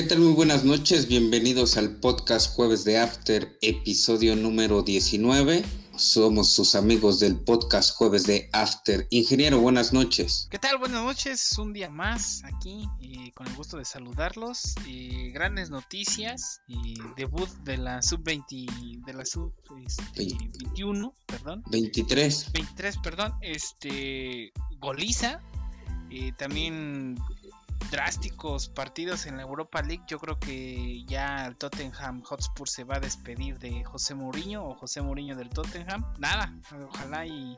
¿Qué tal? Muy buenas noches, bienvenidos al podcast Jueves de After, episodio número 19. Somos sus amigos del podcast Jueves de After. Ingeniero, buenas noches. ¿Qué tal? Buenas noches, un día más aquí, y con el gusto de saludarlos. Y grandes noticias, y debut de la sub-20, de la sub-21, este, perdón. 23. 23, perdón, este, goliza. Y también drásticos partidos en la Europa League, yo creo que ya el Tottenham Hotspur se va a despedir de José Mourinho o José Mourinho del Tottenham. Nada, ojalá y,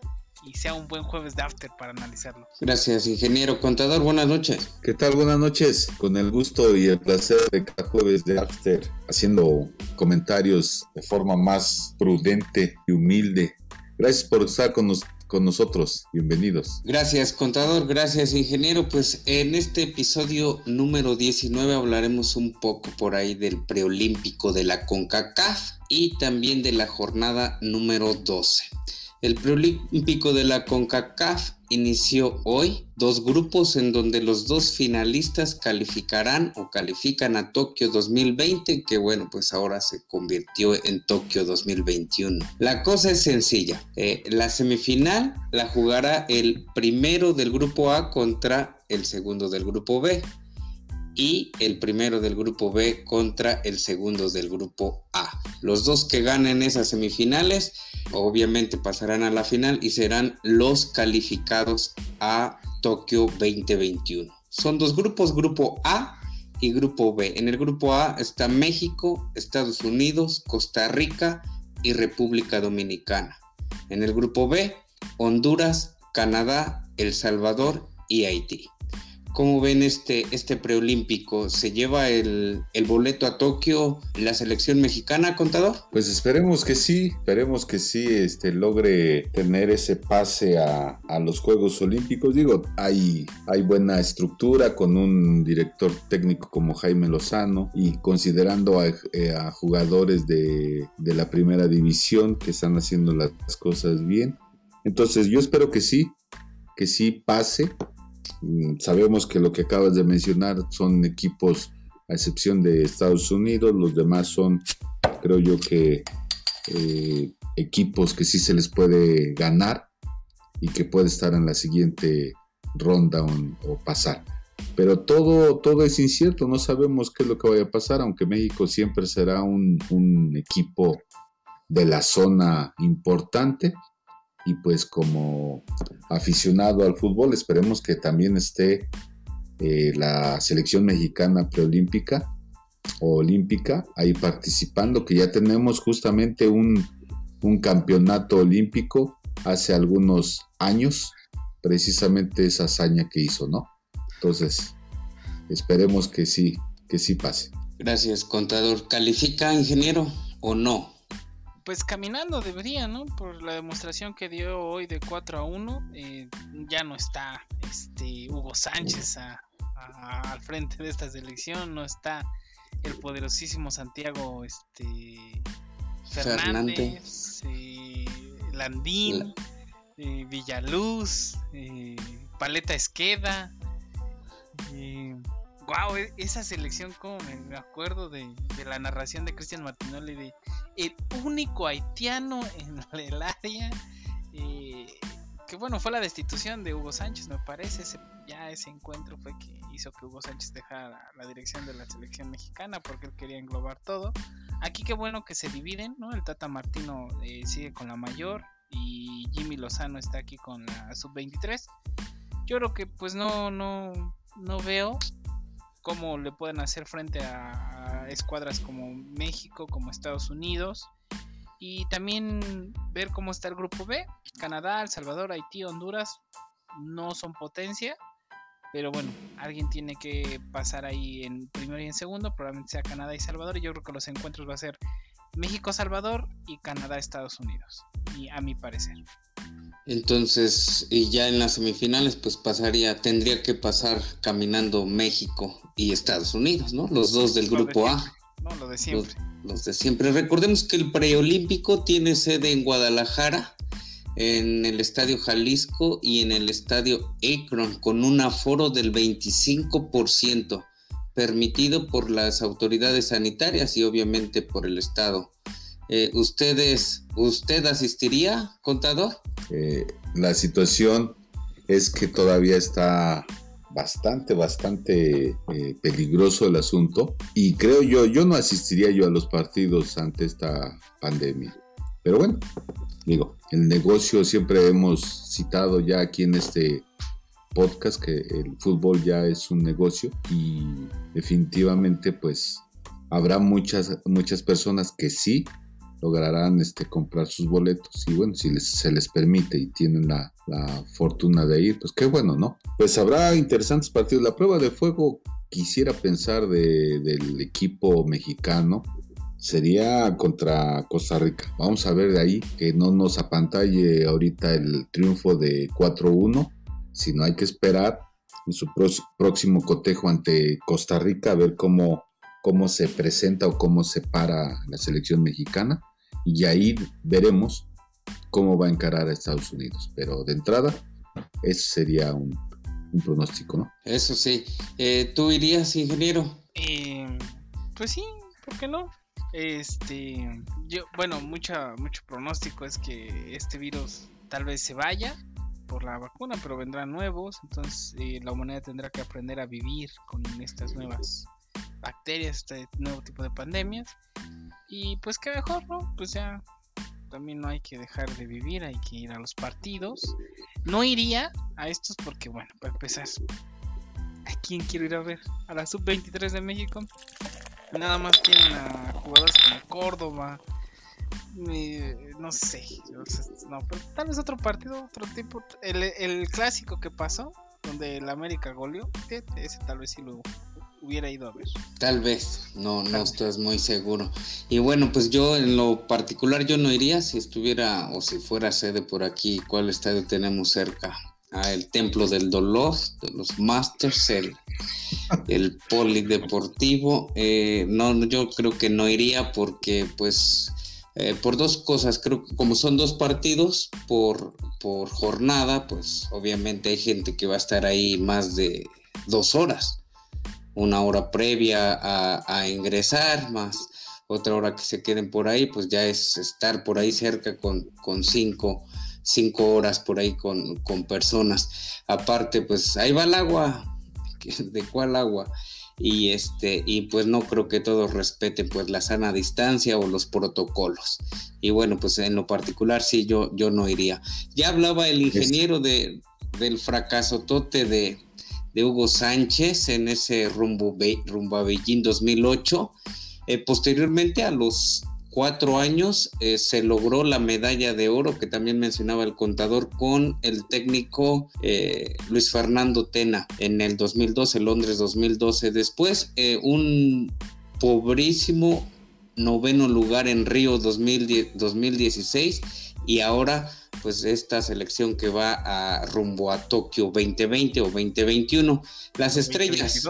sea un buen jueves de after para analizarlo. Gracias, ingeniero contador. Buenas noches. ¿Qué tal? Buenas noches. Con el gusto y el placer de cada jueves de after, haciendo comentarios de forma más prudente y humilde. Gracias por estar con, nosotros con nosotros. Bienvenidos. Gracias, contador. Gracias, ingeniero. Pues en este episodio número 19 hablaremos un poco por ahí del preolímpico de la CONCACAF y también de la jornada número 12. El preolímpico de la CONCACAF inició hoy dos grupos en donde los dos finalistas calificarán o califican a Tokio 2020, que bueno, pues ahora se convirtió en Tokio 2021. La cosa es sencilla. Eh, la semifinal la jugará el primero del grupo A contra el segundo del grupo B y el primero del grupo B contra el segundo del grupo A. Los dos que ganen esas semifinales obviamente pasarán a la final y serán los calificados a Tokio 2021. Son dos grupos, grupo A y grupo B. En el grupo A está México, Estados Unidos, Costa Rica y República Dominicana. En el grupo B, Honduras, Canadá, El Salvador y Haití. ¿Cómo ven este, este preolímpico? ¿Se lleva el, boleto a Tokio la selección mexicana, contador? Pues esperemos que sí, esperemos que sí este, logre tener ese pase a, los Juegos Olímpicos. Digo, hay, hay buena estructura con un director técnico como Jaime Lozano y considerando a, eh, jugadores de, de la primera división que están haciendo las cosas bien. Entonces yo espero que sí, que sí pase sabemos que lo que acabas de mencionar son equipos, a excepción de Estados Unidos, los demás son, creo yo que, eh, equipos que sí se les puede ganar y que puede estar en la siguiente ronda o, pasar. Pero todo, todo es incierto, no sabemos qué es lo que vaya a pasar, aunque México siempre será un equipo de la zona importante y pues como aficionado al fútbol esperemos que también esté eh, la selección mexicana preolímpica o olímpica ahí participando, que ya tenemos justamente un, campeonato olímpico hace algunos años, precisamente esa hazaña que hizo, ¿no? Entonces, esperemos que sí, que sí pase. Gracias, contador. ¿Califica ingeniero o no? Pues caminando debería, ¿no? Por la demostración que dio hoy de 4 a 1, eh, ya no está este Hugo Sánchez al frente de esta selección, no está el poderosísimo Santiago este, Fernández, eh, Landín, eh, Villaluz, Paleta Esqueda wow, e-, esa selección, como me acuerdo de, la narración de Cristian Martinoli de el único haitiano en el área. Eh, que bueno, fue la destitución de Hugo Sánchez, me parece. ya ese encuentro fue que hizo que Hugo Sánchez dejara la dirección de la selección mexicana porque él quería englobar todo. Aquí qué bueno que se dividen, ¿no? El Tata Martino eh, sigue con la mayor y Jimmy Lozano está aquí con la sub-23. Yo creo que pues no, no, no veo cómo le pueden hacer frente a, escuadras como México, como Estados Unidos. Y también ver cómo está el grupo B. Canadá, El Salvador, Haití, Honduras no son potencia. Pero bueno, alguien tiene que pasar ahí en primero y en segundo. Probablemente sea Canadá y Salvador. Y yo creo que los encuentros va a ser México-Salvador y Canadá-Estados Unidos. Y a mi parecer. Entonces, y ya en las semifinales, pues pasaría, tendría que pasar caminando México y Estados Unidos, ¿no? Los dos del grupo A. No, lo de siempre. Los, de siempre. Recordemos que el preolímpico tiene sede en Guadalajara, en el Estadio Jalisco y en el Estadio Akron, con un aforo del 25%. Permitido por las autoridades sanitarias y obviamente por el Estado. Eh, ¿Ustedes, usted asistiría, contador? Eh, la situación es que todavía está bastante, bastante eh, peligroso el asunto y creo yo, yo no asistiría yo a los partidos ante esta pandemia. Pero bueno, digo, el negocio siempre hemos citado ya aquí en este podcast que el fútbol ya es un negocio y definitivamente pues habrá muchas, muchas personas que sí lograrán este, comprar sus boletos y bueno, si se les permite y tienen la, fortuna de ir, pues qué bueno, ¿no? Pues habrá interesantes partidos. La prueba de fuego, quisiera pensar del equipo mexicano, sería contra Costa Rica. Vamos a ver de ahí que no nos apantalle ahorita el triunfo de 4-1, sino hay que esperar en su próximo cotejo ante Costa Rica a ver cómo, cómo se presenta o cómo se para la selección mexicana y ahí veremos cómo va a encarar a Estados Unidos. Pero de entrada, eso sería un, pronóstico, ¿no? Eso sí. Eh, ¿Tú irías, ingeniero? Eh, pues sí, ¿por qué no? Este, yo, bueno, mucha, mucho pronóstico es que este virus tal vez se vaya por la vacuna, pero vendrán nuevos, entonces eh, la humanidad tendrá que aprender a vivir con estas nuevas bacterias, este nuevo tipo de pandemias. Y pues que mejor, ¿no? Pues ya también no hay que dejar de vivir, hay que ir a los partidos. No iría a estos porque, bueno, para empezar, ¿a quién quiero ir a ver? A la sub-23 de México. Nada más tienen a jugadores como Córdoba. No sé, no, pero tal vez otro partido, otro tipo. El, el clásico que pasó, donde el América goleó, ese tal vez sí lo, hubiera ido a ver. Tal vez, no, no estás muy seguro. Y bueno, pues yo en lo particular yo no iría si estuviera o si fuera sede por aquí. ¿Cuál estadio tenemos cerca? Ah, el Templo del Dolor, de los Masters, el, el Polideportivo. Eh, no, yo creo que no iría porque pues eh, por dos cosas, creo que como son dos partidos por, por jornada, pues obviamente hay gente que va a estar ahí más de dos horas una hora previa a, ingresar, más otra hora que se queden por ahí, pues ya es estar por ahí cerca con, con cinco, cinco horas por ahí con, con personas. Aparte, pues ahí va el agua. ¿De cuál agua? Y este y pues no creo que todos respeten pues la sana distancia o los protocolos y bueno pues en lo particular sí yo yo no iría ya hablaba el ingeniero de del fracaso tote de de Hugo Sánchez en ese rumbo, rumbo a Beijing 2008. Eh, posteriormente, a los cuatro años, eh, se logró la medalla de oro que también mencionaba el contador con el técnico eh, Luis Fernando Tena en el 2012, Londres 2012. Después, un pobrísimo noveno lugar en Río 2016 y ahora pues esta selección que va a rumbo a Tokio 2020 o 2021. Las estrellas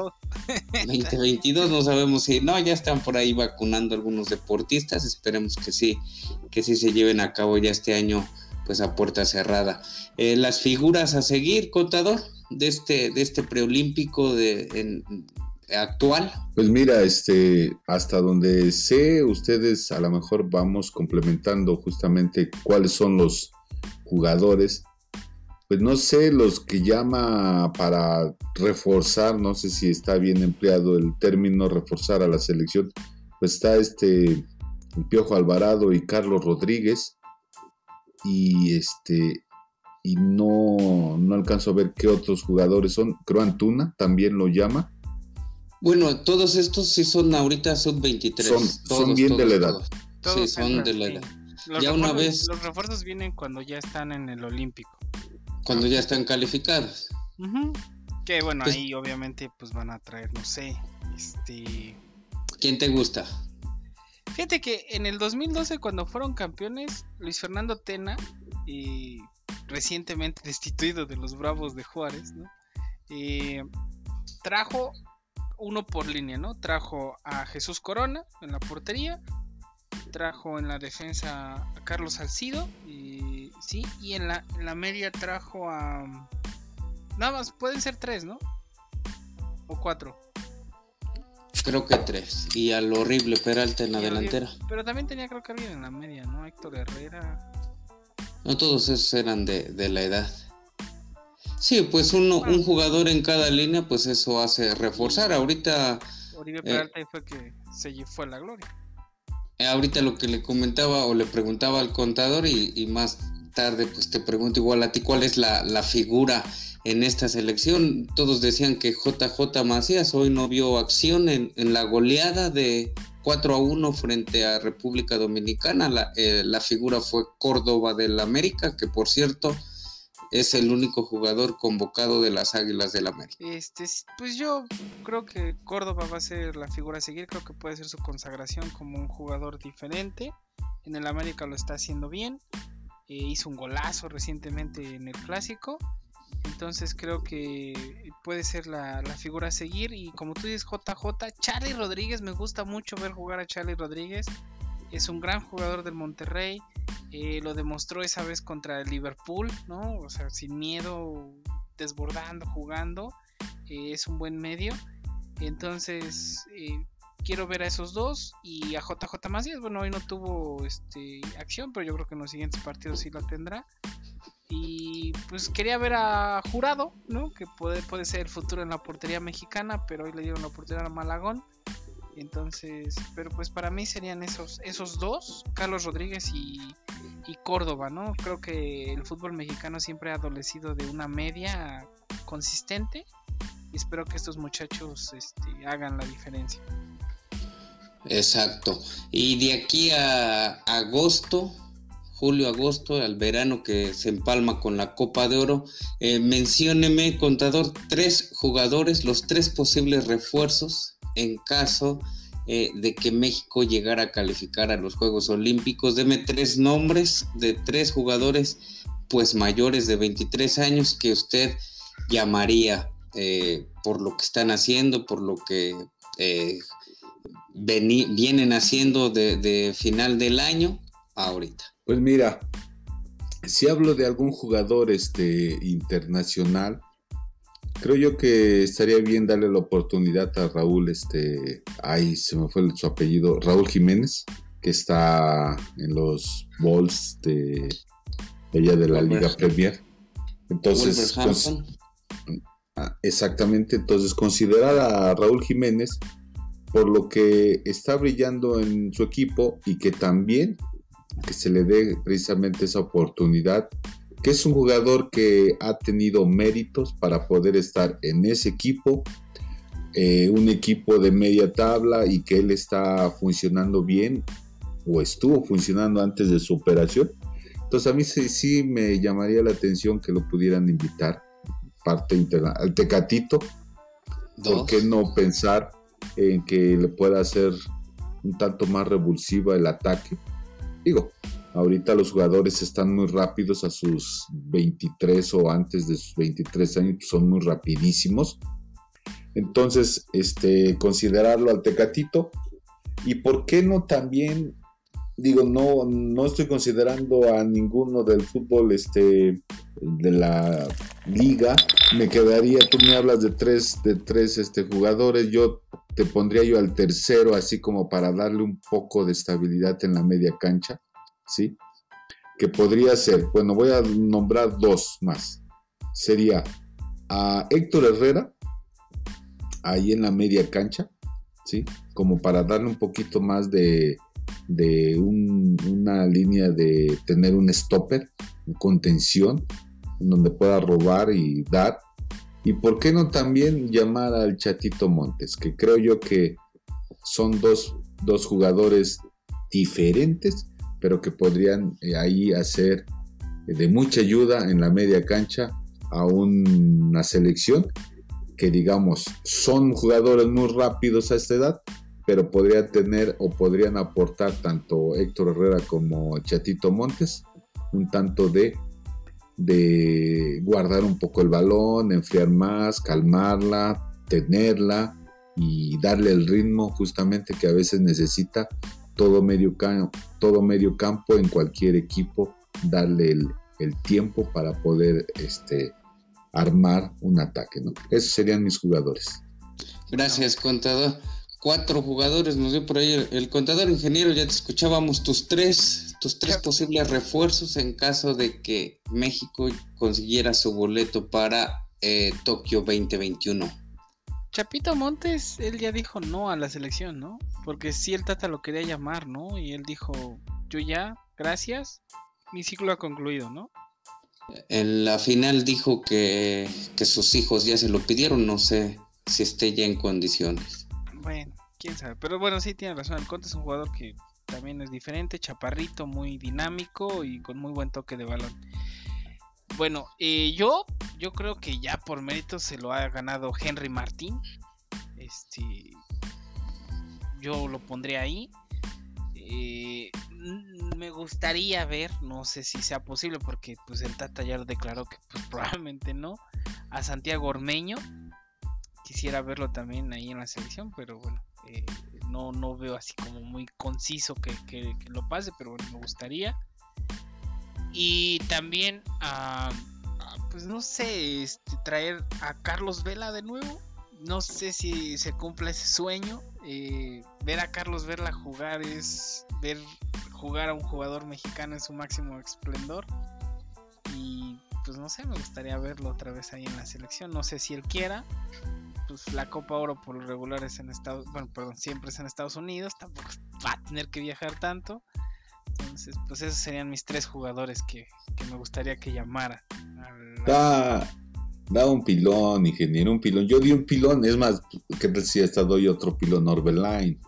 2022 no sabemos si no ya están por ahí vacunando algunos deportistas, esperemos que sí que sí se lleven a cabo ya este año pues a puerta cerrada. Eh, las figuras a seguir, contador, de este de este preolímpico de actual? Pues mira, este, hasta donde sé, ustedes a lo mejor vamos complementando justamente cuáles son los jugadores, pues no sé, los que llama para reforzar, no sé si está bien empleado el término reforzar a la selección, pues está este el Piojo Alvarado y Carlos Rodríguez y este y no, no alcanzo a ver qué otros jugadores son, creo Antuna también lo llama. Bueno, todos estos sí son ahorita sub-23. Son, son bien de la edad. sí, son de la edad. Los ya una vez. Los refuerzos vienen cuando ya están en el Olímpico. Cuando ya están calificados. Que bueno, pues ahí obviamente pues van a traer, no sé, este... ¿Quién te gusta? Fíjate que en el 2012 cuando fueron campeones, Luis Fernando Tena, y recientemente destituido de los Bravos de Juárez, ¿no? Eh, trajo uno por línea, ¿no? Trajo a Jesús Corona en la portería, trajo en la defensa a Carlos Salcido y sí, y en la, en la media trajo a nada más pueden ser tres, ¿no? O cuatro. Creo que tres. Y al horrible Peralta en la delantera. Pero también tenía creo que alguien en la media, ¿no? Héctor Herrera. No, todos esos eran de, la edad. Sí, pues uno, un jugador en cada línea, pues eso hace reforzar. Ahorita... Oribe eh, Peralta fue que se fue a la gloria. Eh, ahorita lo que le comentaba o le preguntaba al contador y, más tarde pues te pregunto igual a ti cuál es la, la figura en esta selección. Todos decían que JJ Macías hoy no vio acción en, la goleada de 4 a 1 frente a República Dominicana. La, eh, la figura fue Córdoba del América, que por cierto es el único jugador convocado de las Águilas del América. Este, pues yo creo que Córdoba va a ser la figura a seguir, creo que puede ser su consagración como un jugador diferente. En el América lo está haciendo bien. Eh, hizo un golazo recientemente en el clásico. Entonces creo que puede ser la, figura a seguir. Y como tú dices, JJ, Charlie Rodríguez, me gusta mucho ver jugar a Charlie Rodríguez. Es un gran jugador del Monterrey. Eh, lo demostró esa vez contra el Liverpool, ¿no? O sea, sin miedo, desbordando, jugando. Eh, es un buen medio. Entonces, eh, quiero ver a esos dos y a JJ Macías. Bueno, hoy no tuvo este, acción, pero yo creo que en los siguientes partidos sí la tendrá. Y pues quería ver a Jurado, ¿no? Que puede, puede ser el futuro en la portería mexicana, pero hoy le dieron la oportunidad a Malagón. Entonces, pero pues para mí serían esos, esos dos, Carlos Rodríguez y, Córdoba, ¿no? Creo que el fútbol mexicano siempre ha adolecido de una media consistente y espero que estos muchachos este, hagan la diferencia. Exacto. Y de aquí a agosto julio, agosto, al verano que se empalma con la Copa de Oro. Eh, mencióneme, contador, tres jugadores, los tres posibles refuerzos en caso eh, de que México llegara a calificar a los Juegos Olímpicos. Deme tres nombres de tres jugadores pues mayores de 23 años que usted llamaría eh, por lo que están haciendo, por lo que vienen haciendo de final del año ahorita. Pues mira, si hablo de algún jugador este, internacional, creo yo que estaría bien darle la oportunidad a Raúl, este, ay, se me fue su apellido, Raúl Jiménez, que está en los Bulls de ella de la Liga Premier. Entonces, ah, exactamente, entonces considerar a Raúl Jiménez por lo que está brillando en su equipo y que también que se le dé precisamente esa oportunidad, que es un jugador que ha tenido méritos para poder estar en ese equipo, eh, un equipo de media tabla y que él está funcionando bien o estuvo funcionando antes de su operación. Entonces a mí sí, me llamaría la atención que lo pudieran invitar parte interna al Tecatito. ¿Por qué no pensar en que le pueda hacer un tanto más revulsiva el ataque? Digo, ahorita los jugadores están muy rápidos a sus 23 o antes de sus 23 años, son muy rapidísimos. Entonces, este, considerarlo al Tecatito. ¿Y por qué no también? Digo, no, no estoy considerando a ninguno del fútbol este, de la liga. Me quedaría, tú me hablas de tres, de tres este, jugadores. Yo te pondría yo al tercero, así como para darle un poco de estabilidad en la media cancha, ¿sí? Que podría ser, bueno, voy a nombrar dos más. Sería a Héctor Herrera, ahí en la media cancha, ¿sí? Como para darle un poquito más de, de una línea de tener un stopper, contención, en donde pueda robar y dar y por qué no también llamar al Chatito Montes, que creo yo que son dos, jugadores diferentes, pero que podrían eh, ahí hacer de mucha ayuda en la media cancha a una selección que digamos son jugadores muy rápidos a esta edad, pero podrían tener o podrían aportar tanto Héctor Herrera como Chatito Montes un tanto de de guardar un poco el balón, enfriar más, calmarla, tenerla y darle el ritmo justamente que a veces necesita todo medio, campo, todo medio campo en cualquier equipo, darle el, tiempo para poder este, armar un ataque. ¿no? Esos serían mis jugadores. Gracias, contador. cuatro jugadores, nos dio por ahí el, contador ingeniero, ya te escuchábamos tus tres, tus tres posibles refuerzos en caso de que México consiguiera su boleto para eh, Tokio 2021. Chapito Montes, él ya dijo no a la selección, ¿no? Porque si el Tata lo quería llamar, ¿no? Y él dijo, yo ya, gracias, mi ciclo ha concluido, ¿no? En la final dijo que, que sus hijos ya se lo pidieron, no sé si esté ya en condiciones. Bueno, quién sabe. Pero bueno, sí tiene razón. El Conte es un jugador que también es diferente, chaparrito, muy dinámico y con muy buen toque de balón. Bueno, eh, yo, yo creo que ya por mérito se lo ha ganado Henry Martín. Este, yo lo pondré ahí. Eh, me gustaría ver, no sé si sea posible, porque pues el Tata ya lo declaró que pues, probablemente no, a Santiago Ormeño quisiera verlo también ahí en la selección, pero bueno, eh, no, no veo así como muy conciso que, lo pase, pero bueno, me gustaría. Y también, pues no sé, este, traer a Carlos Vela de nuevo. No sé si se cumple ese sueño. Eh, ver a Carlos Vela jugar es ver jugar a un jugador mexicano en su máximo esplendor. Y pues no sé, me gustaría verlo otra vez ahí en la selección. No sé si él quiera, pues la Copa Oro por lo regular es en Estados bueno, perdón, siempre es en Estados Unidos, tampoco va a tener que viajar tanto. Entonces, pues esos serían mis tres jugadores que, me gustaría que llamara. Da, da un pilón, ingeniero, un pilón. Yo di un pilón, es más, que decía hasta doy otro pilón Orbelline.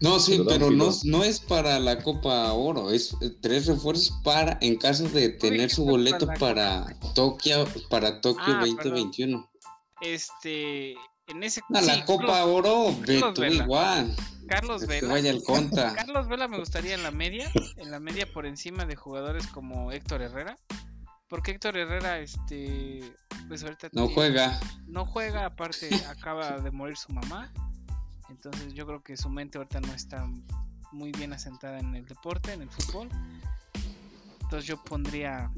No, sí, pero, no, no, es para la Copa Oro, es eh, tres refuerzos para, en caso de tener su boleto para Tokio, para Tokio 2021. Ah, este, en ese a la Copa Oro, tú igual. Carlos Vela. Carlos Vela me gustaría en la media, en la media por encima de jugadores como Héctor Herrera. Porque Héctor Herrera, este, pues ahorita no juega. No juega, aparte acaba de morir su mamá. Entonces yo creo que su mente ahorita no está muy bien asentada en el deporte, en el fútbol. Entonces yo pondría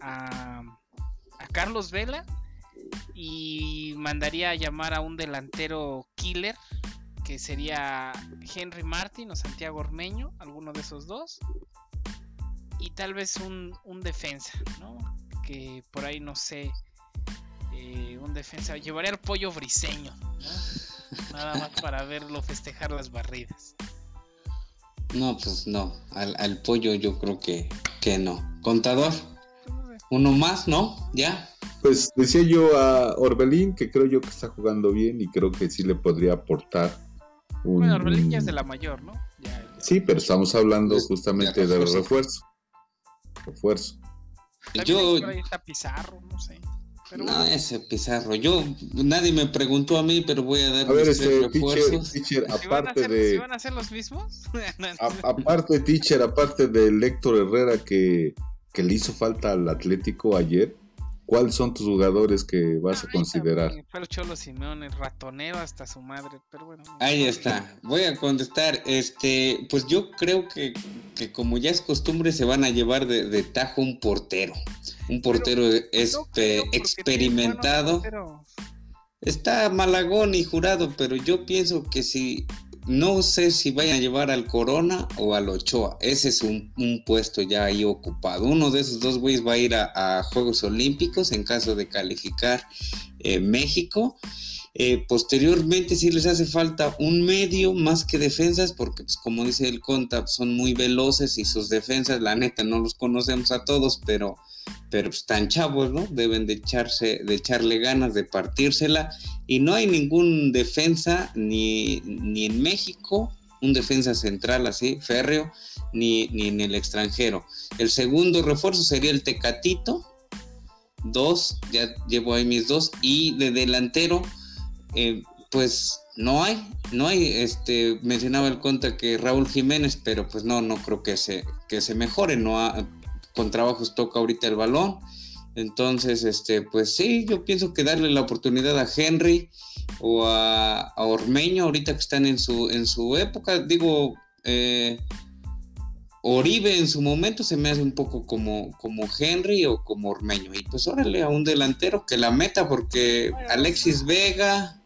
a, a Carlos Vela y mandaría a llamar a un delantero killer que sería Henry Martin o Santiago Ormeño, alguno de esos dos. Y tal vez un, defensa, ¿no? Que por ahí no sé, eh, un defensa. Llevaría al pollo briseño, Nada más para verlo festejar las barridas. No, pues no, al, al pollo yo creo que, que no. Contador, uno más, ¿no? ¿Ya? Pues decía yo a Orbelín que creo yo que está jugando bien y creo que sí le podría aportar un. Bueno, es de la mayor, ¿no? Sí, pero estamos hablando justamente de refuerzo. Refuerzo. Yo. Está Pizarro, no sé. no, ese Pizarro. Yo, nadie me preguntó a mí, pero voy a dar a ver, este, teacher, aparte de. ¿Si van a ser los mismos? aparte, teacher, aparte de Héctor Herrera que, que le hizo falta al Atlético ayer, ¿Cuáles son tus jugadores que vas a considerar? Fue el Cholo Simeone, ratonero hasta su madre, pero bueno. Ahí está. Voy a contestar. Este, pues yo creo que, como ya es costumbre, se van a llevar de, tajo un portero. Un portero este, experimentado. Está Malagón y jurado, pero yo pienso que si no sé si vayan a llevar al Corona o al Ochoa. Ese es un, puesto ya ahí ocupado. Uno de esos dos güeyes va a ir a, Juegos Olímpicos en caso de calificar eh, México. Eh, posteriormente si les hace falta un medio más que defensas, porque pues, como dice el Conta, son muy veloces y sus defensas, la neta, no los conocemos a todos, pero, pero están chavos, ¿no? Deben de, echarse, de echarle ganas, de partírsela. Y no hay ningún defensa ni, ni en México, un defensa central así, férreo, ni, ni en el extranjero. El segundo refuerzo sería el Tecatito, dos, ya llevo ahí mis dos, y de delantero eh, pues no hay, no hay, este, mencionaba el contra que Raúl Jiménez, pero pues no, no creo que se, que se mejore, no con trabajos toca ahorita el balón, entonces, este, pues sí, yo pienso que darle la oportunidad a Henry o a, Ormeño, ahorita que están en su, en su época, digo, eh, Oribe en su momento se me hace un poco como, como Henry o como Ormeño. Y pues órale a un delantero que la meta porque Alexis Vega,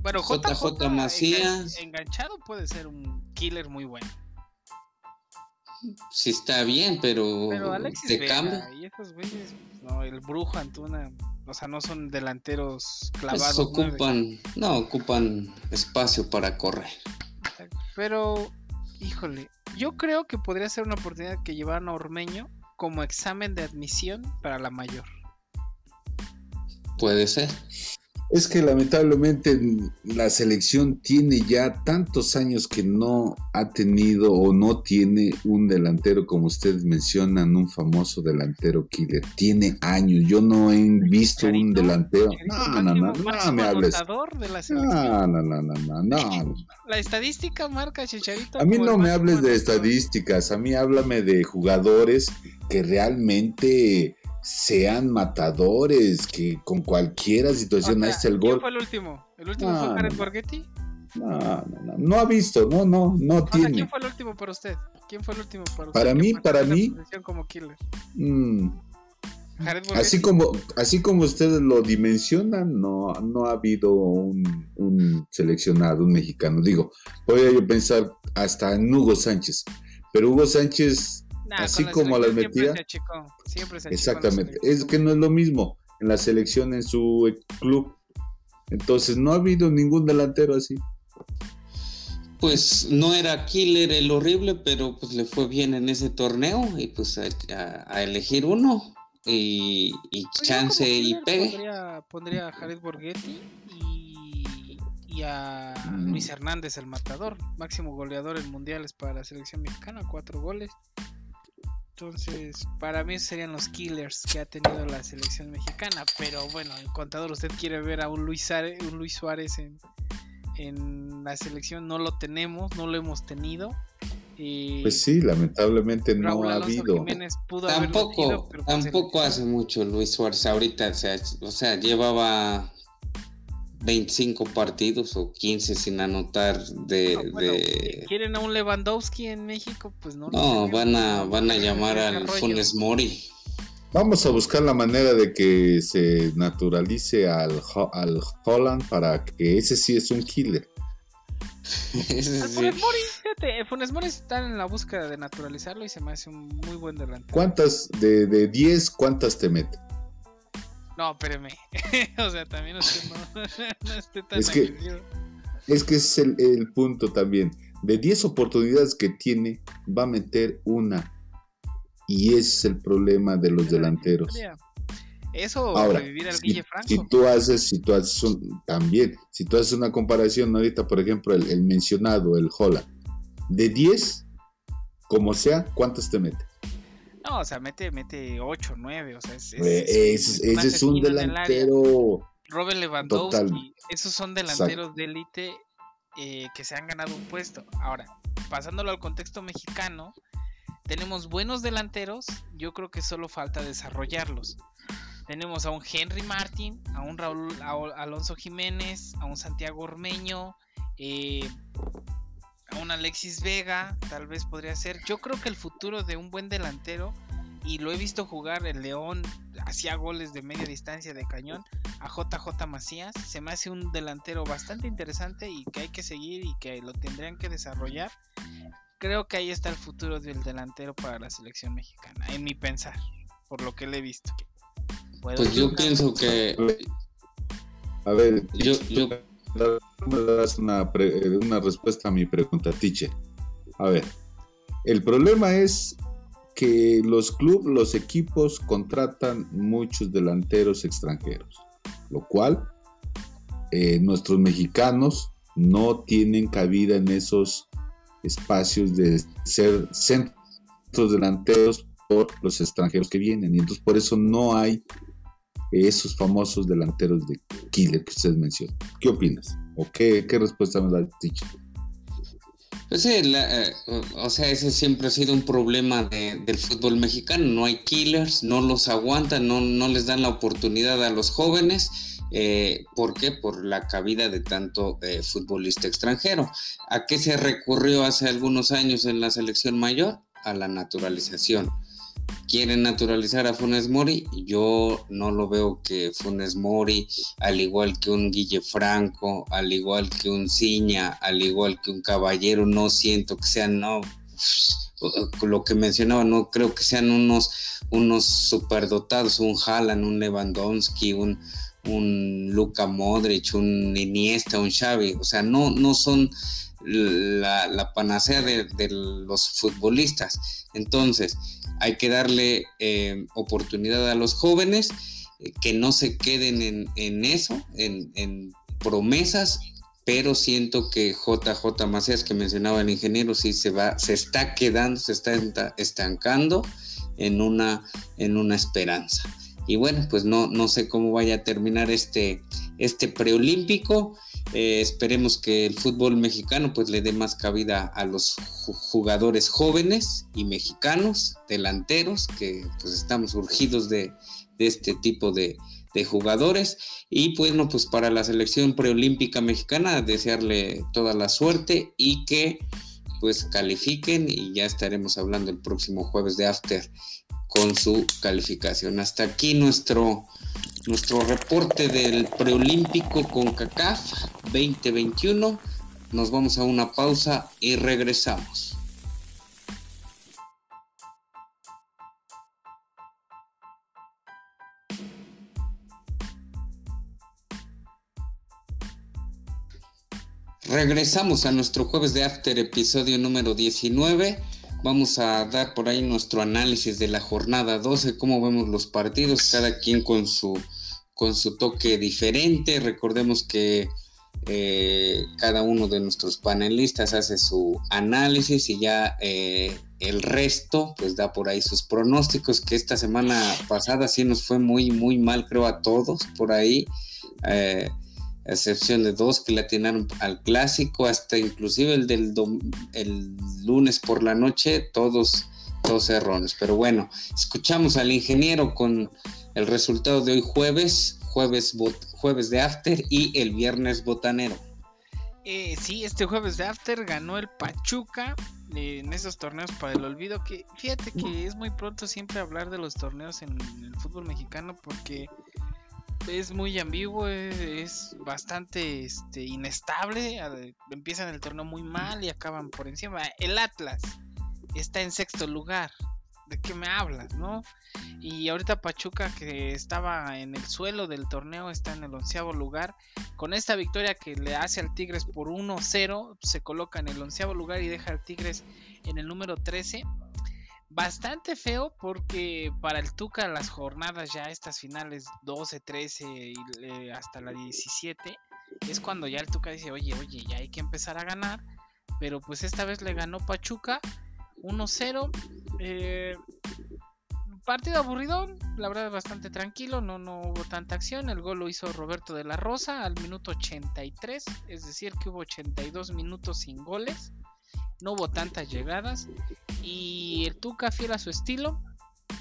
Bueno, JJ, JJ Macías. enganchado puede ser un killer muy bueno. Sí está bien, pero, Pero Alexis de Vega cambio. y esos güeyes, no, el Brujo Antuna, o sea, no son delanteros pues, clavados. nueve. ocupan, no, ocupan espacio para correr. Pero, híjole, yo creo que podría ser una oportunidad que llevaran a Ormeño como examen de admisión para la mayor. Puede ser. Es que lamentablemente la selección tiene ya tantos años que no ha tenido o no tiene un delantero, como ustedes mencionan, un famoso delantero killer. Tiene años. Yo no he visto un delantero. No, no, no, no, me hables. No, no, no, no, no, no. La estadística marca Chicharito. A mí no me hables de estadísticas, a mí háblame de jugadores que realmente sean matadores, que con cualquier O situación sea, ahí está el ¿Quién gol. fue el último? ¿El último No, fue Jared. Borghetti? No, no, no, no ha visto, no, no, no O sea, tiene. ¿quién fue el último para usted? ¿Quién fue el último para usted? Para mí, para mí- como killer? Mm, Así como, así como ustedes lo dimensionan, no, no ha habido un, un seleccionado, un mexicano. Digo, podría yo pensar hasta en Hugo Sánchez, pero Hugo Sánchez, Nah, así como las metía- Siempre se exactamente, es que no es lo mismo en la selección en su club. Entonces no ha habido ningún delantero así. Pues no era killer el horrible, pero pues le fue bien en ese torneo y pues a, a- a elegir uno y, y Pues chance y pegue. Pondría, pondría a Jared Borghetti y, y a Mm. Luis Hernández, el matador, máximo goleador en mundiales para la selección mexicana, cuatro goles. Entonces, para mí serían los killers que ha tenido la selección mexicana. Pero bueno, el contador, usted quiere ver a un Luis, Suárez- un Luis Suárez en, en la selección, no lo tenemos, no lo hemos tenido. Y Pues sí, lamentablemente no Raúl ha habido. Tampoco, pero con tampoco hace mucho Luis Suárez ahorita, o sea, o sea, llevaba 25 partidos o 15 sin anotar de... Ah, bueno, de- ¿Quieren a un Lewandowski en México? Pues no. van a, van a llamar al. Funes Mori. Vamos a buscar la manera de que se naturalice al, al Holland para que ese sí es un killer. Ese Al sí. Funes Mori, fíjate, Funes Mori está en la búsqueda de naturalizarlo y se me hace un muy buen delantero. ¿Cuántas de, de 10, cuántas te mete? No, espéreme. o sea, también usted no, no esté tan Es que-. Es que es el, el punto también. De 10 oportunidades que tiene, va a meter una. Y ese es el problema de los delanteros. Eso, Ahora, revivir al si, Guille Franco. si tú haces, si tú haces un- también, si tú haces una comparación ahorita, por ejemplo, el, el mencionado, el Holland, de 10, como sea, ¿cuántas te mete? No, o sea, mete, mete 8, 9. O sea, es, es- es es un delantero. Robert Lewandowski, Total. esos son delanteros de élite eh, que se han ganado un puesto. Ahora, pasándolo al contexto mexicano, tenemos buenos delanteros, yo creo que solo falta desarrollarlos. Tenemos a un Henry Martin, a un Raúl a Alonso Jiménez, a un Santiago Ormeño, eh, un Alexis Vega, tal vez podría ser. Yo creo que el futuro de un buen delantero, y lo he visto jugar, el León hacía goles de media distancia de cañón, a JJ Macías. Se me hace un delantero bastante interesante y que hay que seguir y que lo tendrían que desarrollar. Creo que ahí está el futuro del delantero para la selección mexicana, en mi pensar, por lo que le he visto. ¿Puedo Pues yo pienso que A ver, yo, yo me das eh, una respuesta a mi pregunta, Tiche. A ver, el problema es que los clubes, los equipos contratan muchos delanteros extranjeros, lo cual eh, nuestros mexicanos no tienen cabida en esos espacios de ser centros delanteros por los extranjeros que vienen y entonces por eso no hay esos famosos delanteros de killer que ustedes mencionan. ¿Qué opinas? ¿O qué, qué respuesta me da Tiche? Pues sí, la, eh, o- sea, ese siempre ha sido un problema de- del fútbol mexicano. No hay killers, no los aguantan, no, no les dan la oportunidad a los jóvenes. Eh, ¿Por qué? Por la cabida de tanto eh, futbolista extranjero. ¿A qué se recurrió hace algunos años en la selección mayor? A la naturalización. Quieren naturalizar a Funes Mori. Yo no lo veo que Funes Mori, al igual que un Guille Franco, al igual que un Ciña, al igual que un Caballero, no siento que sean, no, lo que mencionaba, no creo que sean unos, unos superdotados, un Haaland, un Lewandowski, un, un Luka Modric, un Iniesta, un Xavi, o sea, no, no son la, panacea de, los futbolistas. Entonces, hay que darle eh, oportunidad a los jóvenes eh, que no se queden en, eso, en, promesas, pero siento que JJ Macías, que mencionaba el ingeniero, sí se va, se está quedando, se está estancando en una, en una esperanza. Y bueno, pues no, no sé cómo vaya a terminar este, este preolímpico. Eh, esperemos que el fútbol mexicano pues le dé más cabida a los jugadores jóvenes y mexicanos, delanteros, que pues estamos urgidos de, este tipo de, jugadores. Y bueno, pues para la selección preolímpica mexicana, desearle toda la suerte y que pues califiquen y ya estaremos hablando el próximo jueves de After con su calificación. Hasta aquí nuestro nuestro reporte del preolímpico con CACAF 2021. Nos vamos a una pausa y regresamos. Regresamos a nuestro jueves de After, episodio número 19. Vamos a dar por ahí nuestro análisis de la jornada 12, cómo vemos los partidos, cada quien con su con su toque diferente. Recordemos que eh, cada uno de nuestros panelistas hace su análisis y ya eh, el resto pues da por ahí sus pronósticos que esta semana pasada sí nos fue muy muy mal creo a todos por ahí eh, excepción de dos que le atinaron al clásico hasta inclusive el del el lunes por la noche todos todos errones pero bueno escuchamos al ingeniero con el resultado de hoy jueves, jueves, jueves de After y el viernes botanero. Eh, sí, este jueves de After ganó el Pachuca en esos torneos para el olvido. Que fíjate que es muy pronto siempre hablar de los torneos en, el fútbol mexicano porque es muy ambiguo, es, bastante este, inestable. Empiezan el torneo muy mal y acaban por encima. El Atlas está en sexto lugar. ¿De qué me hablas, no? Y ahorita Pachuca, que estaba en el suelo del torneo, está en el onceavo lugar. Con esta victoria que le hace al Tigres por 1-0, se coloca en el onceavo lugar y deja al Tigres en el número 13. Bastante feo porque para el Tuca las jornadas ya estas finales 12, 13 y eh, hasta la 17 es cuando ya el Tuca dice, oye, oye, ya hay que empezar a ganar. Pero pues esta vez le ganó Pachuca 1-0. Eh, partido aburrido, la verdad bastante tranquilo, no, no hubo tanta acción. El gol lo hizo Roberto de la Rosa al minuto 83, es decir, que hubo 82 minutos sin goles, no hubo tantas llegadas. Y el Tuca, fiel a su estilo,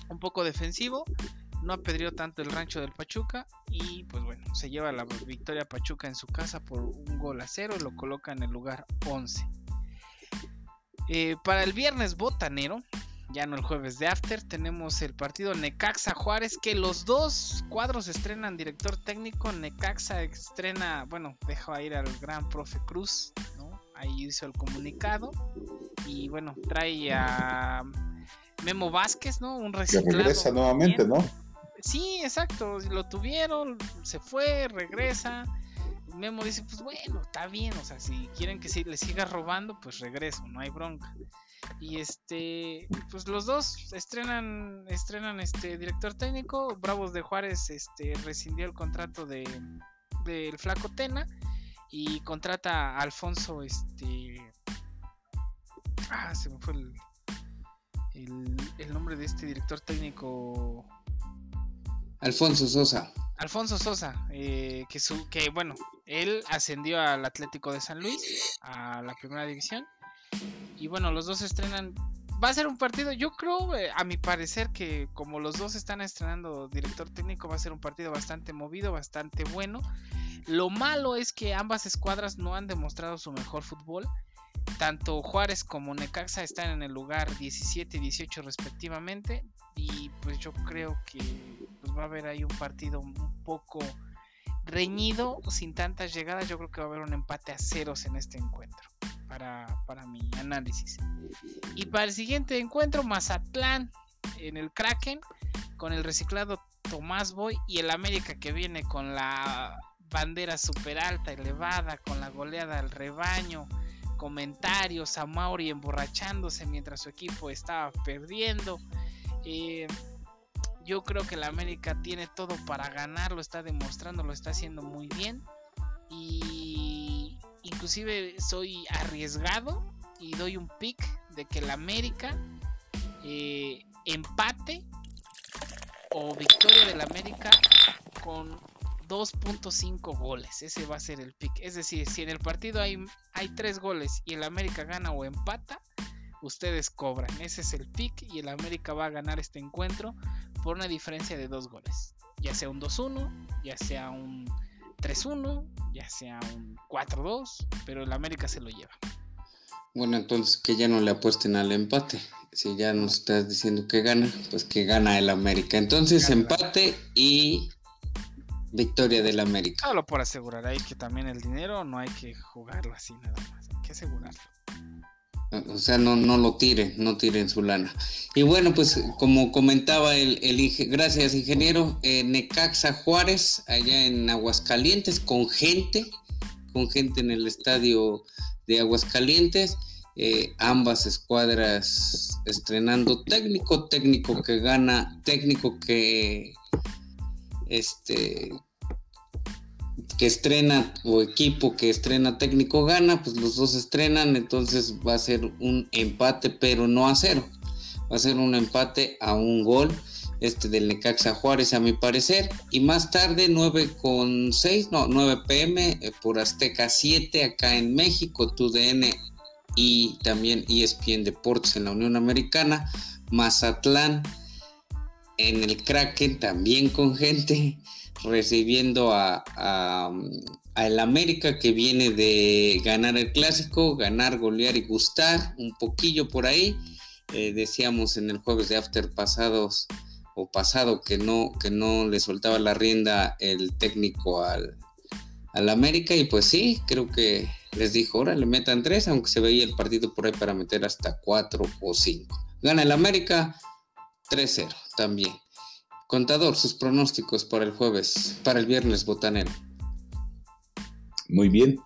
un poco defensivo, no apedrió tanto el rancho del Pachuca. Y pues bueno, se lleva la victoria Pachuca en su casa por un gol a cero, lo coloca en el lugar 11. Eh, para el viernes botanero, ya no el jueves de After, tenemos el partido Necaxa Juárez, que los dos cuadros estrenan director técnico. Necaxa estrena, bueno, deja ir al gran profe Cruz, ¿no? Ahí hizo el comunicado. Y bueno, trae a Memo Vázquez, ¿no? Un reciclado. Que regresa nuevamente, ¿no? Sí, exacto. Lo tuvieron, se fue, regresa. Memo dice, pues bueno, está bien, o sea, si quieren que le siga robando, pues regreso, no hay bronca. Y este, pues los dos estrenan, estrenan este director técnico. Bravos de Juárez este rescindió el contrato de del Flaco Tena y contrata a Alfonso este ah se me fue el, el, nombre de este director técnico Alfonso Sosa Alfonso Sosa eh, que su que bueno él ascendió al Atlético de San Luis a la primera división y bueno, los dos estrenan. Va a ser un partido, yo creo, eh, a mi parecer, que como los dos están estrenando director técnico, va a ser un partido bastante movido, bastante bueno. Lo malo es que ambas escuadras no han demostrado su mejor fútbol. tanto Juárez como Necaxa están en el lugar 17 y 18 respectivamente. Y pues yo creo que pues, va a haber ahí un partido un poco reñido, sin tantas llegadas. Yo creo que va a haber un empate a ceros en este encuentro. Para, para mi análisis. Y para el siguiente encuentro, Mazatlán en el Kraken con el reciclado Tomás Boy y el América que viene con la bandera super alta, elevada, con la goleada al rebaño, comentarios a Mauri emborrachándose mientras su equipo estaba perdiendo. Eh, yo creo que el América tiene todo para ganar, lo está demostrando, lo está haciendo muy bien. Y inclusive soy arriesgado y doy un pick de que el América eh, empate o victoria del América con 2.5 goles. Ese va a ser el pick. Es decir, si en el partido hay, hay 3 goles y el América gana o empata, ustedes cobran. Ese es el pick y el América va a ganar este encuentro por una diferencia de 2 goles. Ya sea un 2-1, ya sea un 3-1, ya sea un 4-2, pero el América se lo lleva. Bueno, entonces que ya no le apuesten al empate. Si ya nos estás diciendo que gana, pues que gana el América. Entonces empate y victoria del América. Solo por asegurar ahí que también el dinero no hay que jugarlo así nada más, hay que asegurarlo. O sea, no, no lo tiren, no tiren su lana. Y bueno, pues como comentaba el, el gracias ingeniero, eh, Necaxa Juárez, allá en Aguascalientes, con gente, con gente en el estadio de Aguascalientes. Eh, ambas escuadras estrenando técnico, técnico que gana, técnico que este que estrena o equipo que estrena técnico gana, pues los dos estrenan, entonces va a ser un empate, pero no a cero. Va a ser un empate a un gol este del Necaxa Juárez a mi parecer. Y más tarde 9 con 6, no, 9 pm eh, por Azteca 7 acá en México, TUDN y también ESPN Deportes en la Unión Americana. Mazatlán en el Kraken también con gente recibiendo a, el América que viene de ganar el clásico, ganar, golear y gustar un poquillo por ahí. Eh, decíamos en el jueves de After pasados o pasado que no, que no le soltaba la rienda el técnico al, al América y pues sí, creo que les dijo, ahora le metan tres, aunque se veía el partido por ahí para meter hasta cuatro o cinco. Gana el América 3-0 también. Contador, sus pronósticos para el jueves, para el viernes botanero. Muy bien.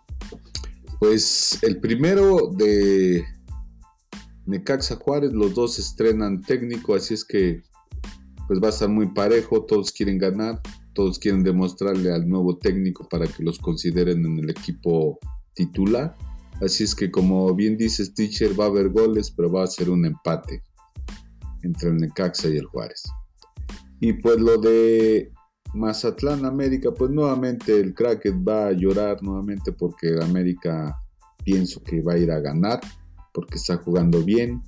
Pues el primero de Necaxa Juárez, los dos estrenan técnico, así es que pues va a estar muy parejo, todos quieren ganar, todos quieren demostrarle al nuevo técnico para que los consideren en el equipo titular. Así es que como bien dice Stitcher, va a haber goles, pero va a ser un empate entre el Necaxa y el Juárez. Y pues lo de Mazatlán América, pues nuevamente el Kraken va a llorar nuevamente porque América pienso que va a ir a ganar, porque está jugando bien,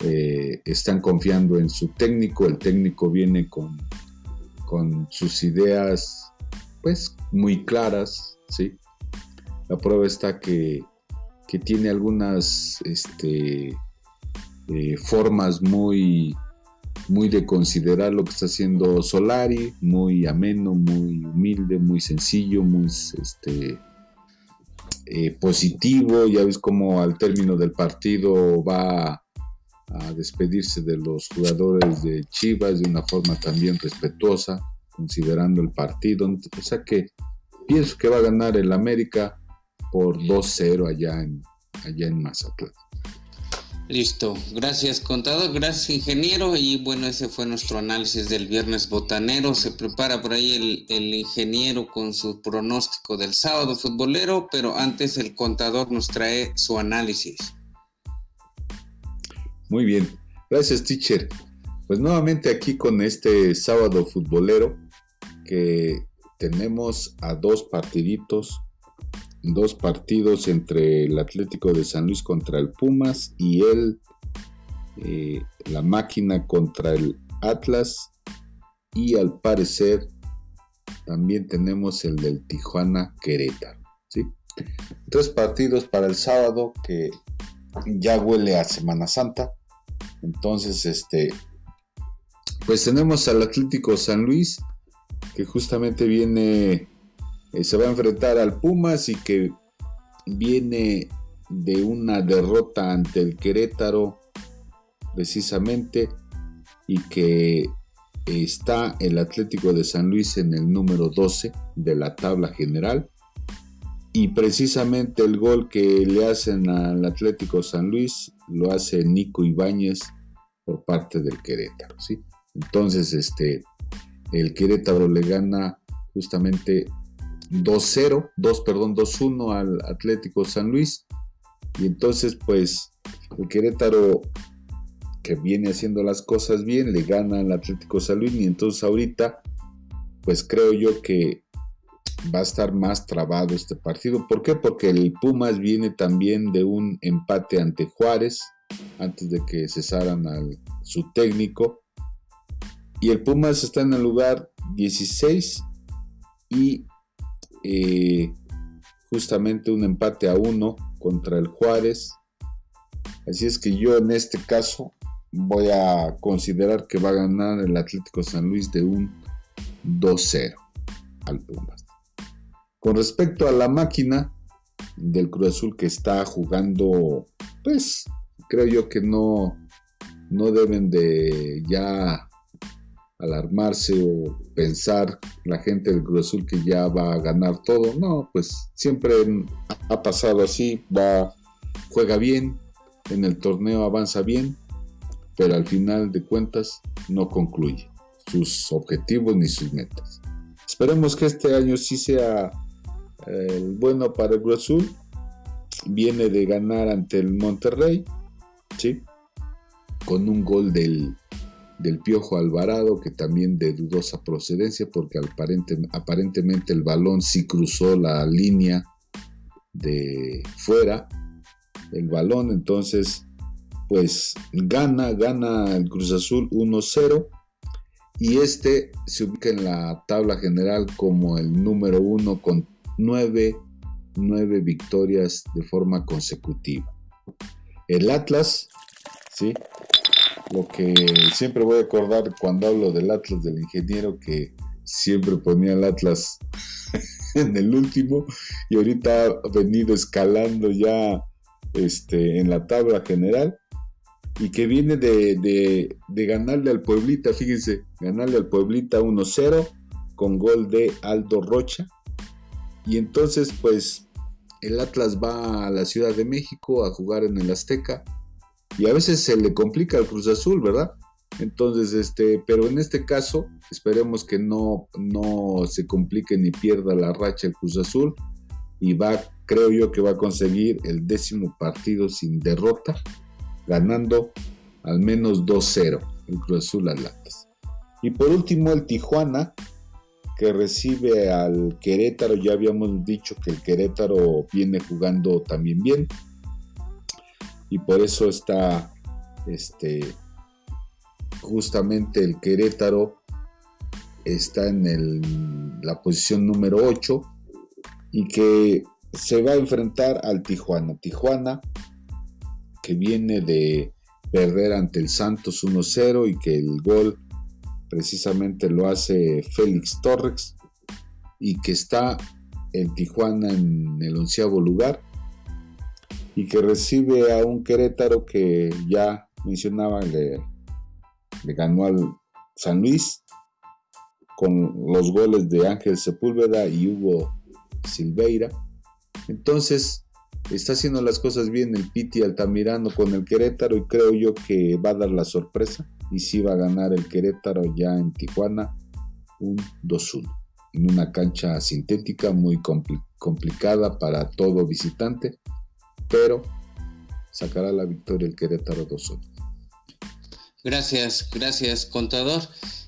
eh, están confiando en su técnico, el técnico viene con, con sus ideas pues muy claras, ¿sí? La prueba está que, tiene algunas este, eh, formas muy, muy de considerar lo que está haciendo Solari, muy ameno, muy humilde, muy sencillo, muy este, eh, positivo. Ya ves cómo al término del partido va a despedirse de los jugadores de Chivas de una forma también respetuosa, considerando el partido. O sea que pienso que va a ganar el América por 2-0 allá en, allá en Mazatlán. Listo, gracias contador, gracias ingeniero y bueno, ese fue nuestro análisis del viernes botanero. Se prepara por ahí el, el, ingeniero con su pronóstico del sábado futbolero, pero antes el contador nos trae su análisis. Muy bien, gracias teacher. Pues nuevamente aquí con este sábado futbolero que tenemos a dos partiditos, dos partidos entre el Atlético de San Luis contra el Pumas y el eh, la máquina contra el Atlas y al parecer también tenemos el del Tijuana Querétaro. Tres partidos para el sábado que ya huele a Semana Santa. Entonces, este, pues tenemos al Atlético San Luis, que justamente viene, eh, se va a enfrentar al Pumas y que viene de una derrota ante el Querétaro, precisamente, y que está el Atlético de San Luis en el número 12 de la tabla general. Y precisamente el gol que le hacen al Atlético San Luis lo hace Nico Ibáñez por parte del Querétaro. ¿sí? Entonces, este, el Querétaro le gana justamente 2-0, 2, perdón, 2-1 al Atlético San Luis. Y entonces, pues, el Querétaro que viene haciendo las cosas bien, le gana al Atlético San Luis y entonces ahorita, pues creo yo que va a estar más trabado este partido. ¿Por qué? Porque el Pumas viene también de un empate ante Juárez, antes de que cesaran a su técnico. Y el Pumas está en el lugar 16 y eh, justamente un empate a uno contra el Juárez. Así es que yo en este caso voy a considerar que va a ganar el Atlético San Luis de un 2-0 al Pumas. Con respecto a la máquina del Cruz Azul que está jugando, pues creo yo que no, no deben de ya alarmarse o pensar la gente del Cruz Azul que ya va a ganar todo. No, pues siempre ha pasado así, va, juega bien, en el torneo avanza bien pero al final de cuentas no concluye sus objetivos ni sus metas. Esperemos que este año sí sea eh, bueno para el Cruz Azul. Viene de ganar ante el Monterrey, ¿sí? con un gol del, del Piojo Alvarado, que también de dudosa procedencia, porque aparentemente el balón sí cruzó la línea de fuera el balón, entonces pues gana, gana el Cruz Azul 1-0 y este se ubica en la tabla general como el número uno con nueve, victorias de forma consecutiva. El Atlas, ¿sí? Lo que siempre voy a acordar cuando hablo del Atlas del ingeniero que siempre ponía el Atlas en el último y ahorita ha venido escalando ya este, en la tabla general y que viene de, ganarle al Pueblita, fíjense, ganarle al Pueblita 1-0 con gol de Aldo Rocha. Y entonces, pues, el Atlas va a la Ciudad de México a jugar en el Azteca. Y a veces se le complica al Cruz Azul, ¿verdad? Entonces, este, pero en este caso, esperemos que no, no se complique ni pierda la racha el Cruz Azul. Y va, creo yo que va a conseguir el décimo partido sin derrota ganando al menos 2-0 el Cruz Azul Atlas. Y por último el Tijuana, que recibe al Querétaro. Ya habíamos dicho que el Querétaro viene jugando también bien. Y por eso está este, justamente el Querétaro está en el, la posición número 8 y que se va a enfrentar al Tijuana. Tijuana que viene de perder ante el Santos 1-0 y que el gol precisamente lo hace Félix Torres y que está en Tijuana en el onceavo lugar y que recibe a un Querétaro que ya mencionaba le, ganó al San Luis con los goles de Ángel Sepúlveda y Hugo Silveira. Entonces, está haciendo las cosas bien el Piti Altamirano con el Querétaro y creo yo que va a dar la sorpresa y sí va a ganar el Querétaro ya en Tijuana un 2-1 en una cancha sintética muy complicada para todo visitante, pero sacará la victoria el Querétaro 2-1. Gracias, gracias contador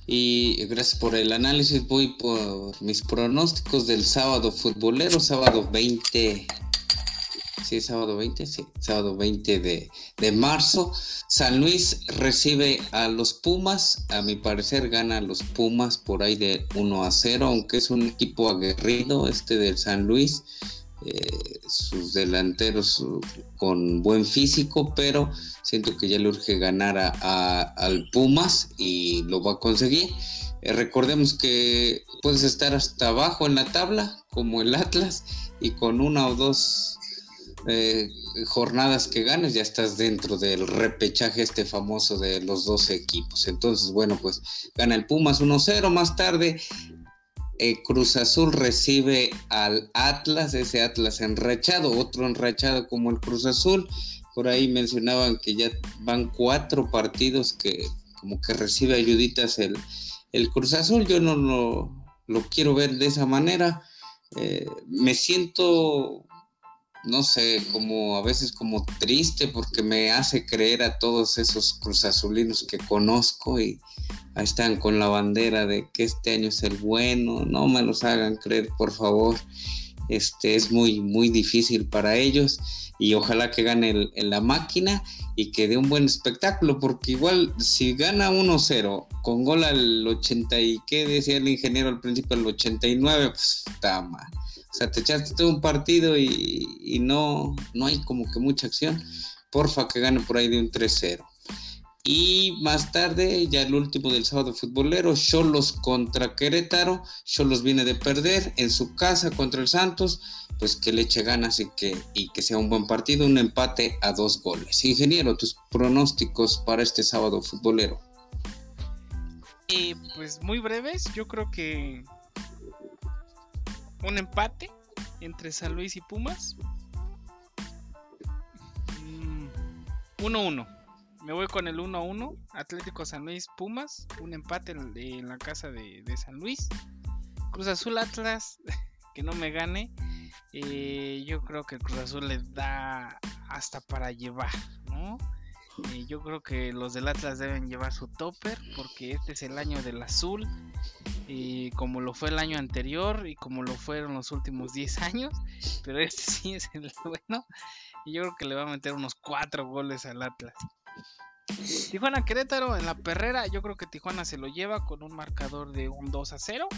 y gracias por el análisis. Voy por mis pronósticos del sábado futbolero, sábado 20 sí, sábado 20, sí, sábado 20 de, de, marzo. San Luis recibe a los Pumas, a mi parecer gana a los Pumas por ahí de 1 a 0, aunque es un equipo aguerrido este del San Luis. Eh, sus delanteros con buen físico, pero siento que ya le urge ganar a, al Pumas y lo va a conseguir. Eh, recordemos que puedes estar hasta abajo en la tabla, como el Atlas, y con una o dos eh, jornadas que ganes ya estás dentro del repechaje este famoso de los 12 equipos. Entonces, bueno, pues gana el Pumas 1-0 más tarde. Eh, Cruz Azul recibe al Atlas, ese Atlas enrachado, otro enrachado como el Cruz Azul. Por ahí mencionaban que ya van cuatro partidos que como que recibe ayuditas el, el Cruz Azul. Yo no lo, quiero ver de esa manera. Eh, me siento, no sé, como a veces como triste porque me hace creer a todos esos cruzazulinos que conozco y están con la bandera de que este año es el bueno, no me los hagan creer, por favor. Este es muy, muy difícil para ellos y ojalá que gane en la máquina y que dé un buen espectáculo, porque igual si gana 1-0 con gol al 80 y qué decía el ingeniero al principio, al 89, pues está mal. Sea, te echaste todo un partido y, y no, no hay como que mucha acción. Porfa que gane por ahí de un 3-0. Y más tarde, ya el último del sábado futbolero, Cholos contra Querétaro. Cholos viene de perder en su casa contra el Santos. Pues que le eche ganas y que, y que sea un buen partido. Un empate a dos goles. Ingeniero, tus pronósticos para este sábado futbolero. Eh, pues muy breves. Yo creo que un empate entre San Luis y Pumas. 1-1. Mm, me voy con el 1-1. Atlético San Luis Pumas. Un empate en, la casa de, San Luis. Cruz Azul Atlas. Que no me gane. Eh, yo creo que el Cruz Azul le da hasta para llevar, ¿no? Eh, yo creo que los del Atlas deben llevar su topper porque este es el año del azul, y como lo fue el año anterior y como lo fueron los últimos 10 años, pero este sí es el bueno y yo creo que le va a meter unos 4 goles al Atlas. Tijuana Querétaro en la perrera, yo creo que Tijuana se lo lleva con un marcador de un 2 a 0.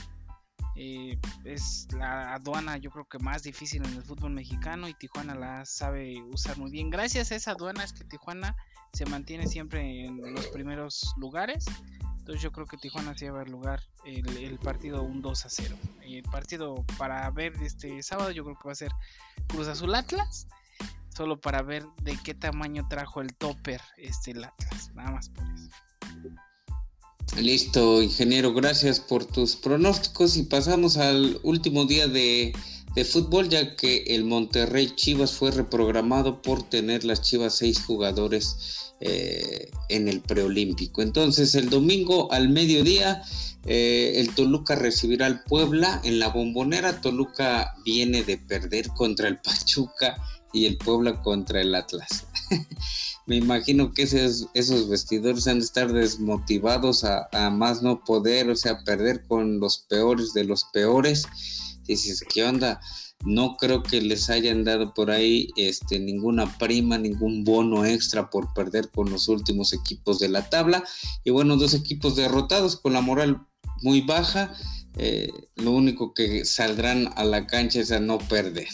Eh, es la aduana yo creo que más difícil en el fútbol mexicano y Tijuana la sabe usar muy bien. Gracias a esa aduana es que Tijuana se mantiene siempre en los primeros lugares. Entonces yo creo que Tijuana se lleva el lugar el, partido un 2 a 0. El partido para ver este sábado yo creo que va a ser Cruz Azul Atlas solo para ver de qué tamaño trajo el topper este el Atlas, nada más por eso. Listo, ingeniero, gracias por tus pronósticos y pasamos al último día de, fútbol, ya que el Monterrey Chivas fue reprogramado por tener las Chivas seis jugadores eh, en el preolímpico. Entonces, el domingo al mediodía, eh, el Toluca recibirá al Puebla en la bombonera. Toluca viene de perder contra el Pachuca y el Puebla contra el Atlas. Me imagino que esos, esos vestidores han de estar desmotivados a, más no poder, o sea, perder con los peores de los peores. Dices, ¿qué onda? No creo que les hayan dado por ahí este, ninguna prima, ningún bono extra por perder con los últimos equipos de la tabla. Y bueno, dos equipos derrotados con la moral muy baja. Eh, lo único que saldrán a la cancha es a no perder